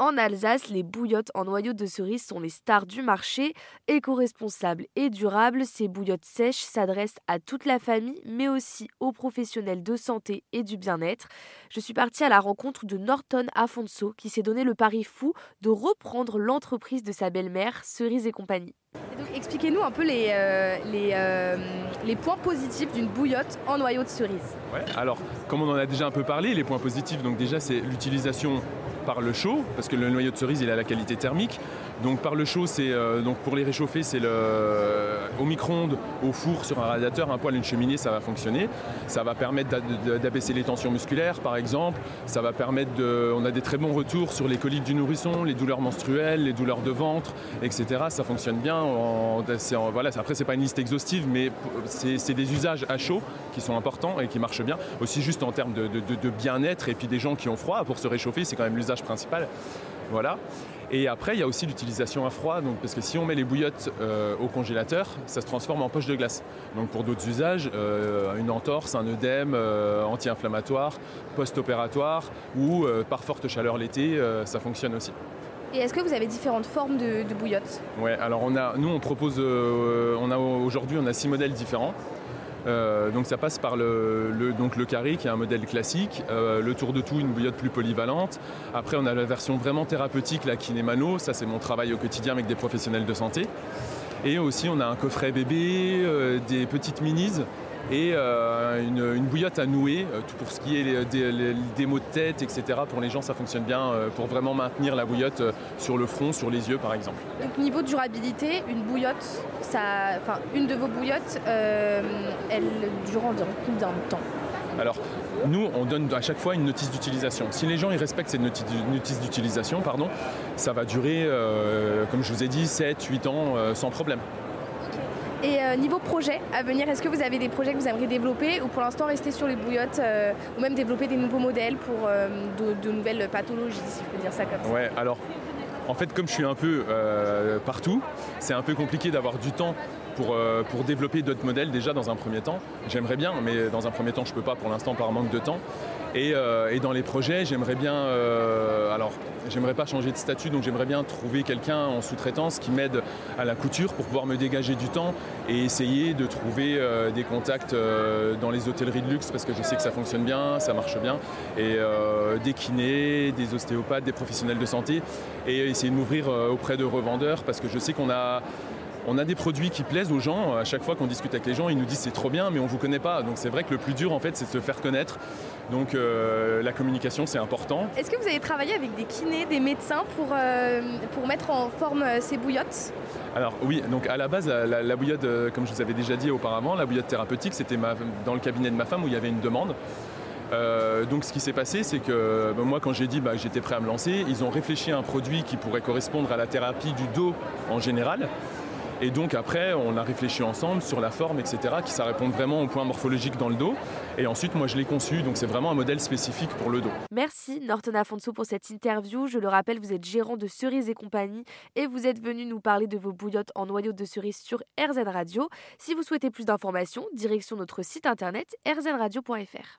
En Alsace, les bouillottes en noyau de cerise sont les stars du marché. Éco-responsables et durables, ces bouillottes sèches s'adressent à toute la famille, mais aussi aux professionnels de santé et du bien-être. Je suis partie à la rencontre de Norton Afonso, qui s'est donné le pari fou de reprendre l'entreprise de sa belle-mère, Cerise et compagnie. Expliquez-nous un peu les, euh, euh, les, points positifs d'une bouillotte en noyau de cerise. Alors, comme on en a déjà un peu parlé, les points positifs, donc déjà c'est l'utilisation par le chaud, parce que le noyau de cerise il a la qualité thermique. Donc par le chaud, c'est euh, donc pour les réchauffer, c'est au micro-ondes, au four, sur un radiateur, un poêle, une cheminée, ça va fonctionner. Ça va permettre d'abaisser les tensions musculaires, par exemple. Ça va permettre de, on a des très bons retours sur les coliques du nourrisson, les douleurs menstruelles, les douleurs de ventre, etc. Ça fonctionne bien. En, voilà, après pas une liste exhaustive, mais c'est des usages à chaud qui sont importants et qui marchent bien. Aussi juste en termes de, de bien-être et puis des gens qui ont froid pour se réchauffer, c'est quand même l'usage principal. Voilà. Et après, il y a aussi l'utilisation à froid, donc, parce que si on met les bouillottes euh, au congélateur, ça se transforme en poche de glace. Donc pour d'autres usages, euh, une entorse, un œdème euh, anti-inflammatoire, post-opératoire ou par forte chaleur l'été, ça fonctionne aussi. Et est-ce que vous avez différentes formes de, bouillottes Ouais, alors on a, nous on propose, on a aujourd'hui on a six modèles différents. Euh, donc ça passe par le, donc le carré qui est un modèle classique, euh, le tour de tout, une bouillotte plus polyvalente. Après on a la version vraiment thérapeutique, la Kinemano, ça c'est mon travail au quotidien avec des professionnels de santé. Et aussi on a un coffret bébé, euh, des petites minis et euh, une, bouillotte à nouer euh, tout pour ce qui est des, maux de tête, etc. Pour les gens, ça fonctionne bien euh, pour vraiment maintenir la bouillotte sur le front, sur les yeux, par exemple. Donc niveau durabilité, une bouillotte, ça, enfin une de vos bouillottes, elle dure environ combien de temps? Alors, nous, on donne à chaque fois une notice d'utilisation. Si les gens ils respectent cette notice d'utilisation, pardon, ça va durer, comme je vous ai dit, 7, 8 ans sans problème. Et euh, niveau projet à venir, est-ce que vous avez des projets que vous aimeriez développer ou pour l'instant rester sur les bouillottes euh, ou même développer des nouveaux modèles pour euh, de, nouvelles pathologies, si je peux dire ça comme ça? Ouais, alors en fait, comme je suis un peu partout, c'est un peu compliqué d'avoir du temps pour, pour développer d'autres modèles déjà dans un premier temps. J'aimerais bien, mais dans un premier temps, je ne peux pas pour l'instant par manque de temps. Euh, et, dans les projets, j'aimerais bien, euh, alors j'aimerais pas changer de statut, donc j'aimerais bien trouver quelqu'un en sous-traitance qui m'aide à la couture pour pouvoir me dégager du temps et essayer de trouver euh, des contacts dans les hôtelleries de luxe parce que je sais que ça fonctionne bien, ça marche bien, et des kinés, des ostéopathes, des professionnels de santé, essayer de m'ouvrir auprès de revendeurs parce que je sais qu'on a on a des produits qui plaisent aux gens. À chaque fois qu'on discute avec les gens, ils nous disent c'est trop bien, mais on ne vous connaît pas. Donc c'est vrai que le plus dur, en fait, c'est de se faire connaître. Donc euh, la communication, c'est important. Est-ce que vous avez travaillé avec des kinés, des médecins pour, euh, pour mettre en forme euh, ces bouillottes? Alors oui, donc à la base, la, bouillotte, comme je vous avais déjà dit auparavant, la bouillotte thérapeutique, c'était dans le cabinet de ma femme où il y avait une demande. Donc ce qui s'est passé, c'est que ben, moi quand j'ai dit bah, que j'étais prêt à me lancer, ils ont réfléchi à un produit qui pourrait correspondre à la thérapie du dos en général. Et donc après, on a réfléchi ensemble sur la forme, etc., qui ça répond vraiment aux points morphologiques dans le dos. Et ensuite, moi, je l'ai conçu, donc c'est vraiment un modèle spécifique pour le dos. Merci Norton Afonso pour cette interview. Je le rappelle, vous êtes gérant de Cerise et compagnie et vous êtes venu nous parler de vos bouillottes en noyau de cerise sur RZ Radio. Si vous souhaitez plus d'informations, direction notre site internet rznradio.fr.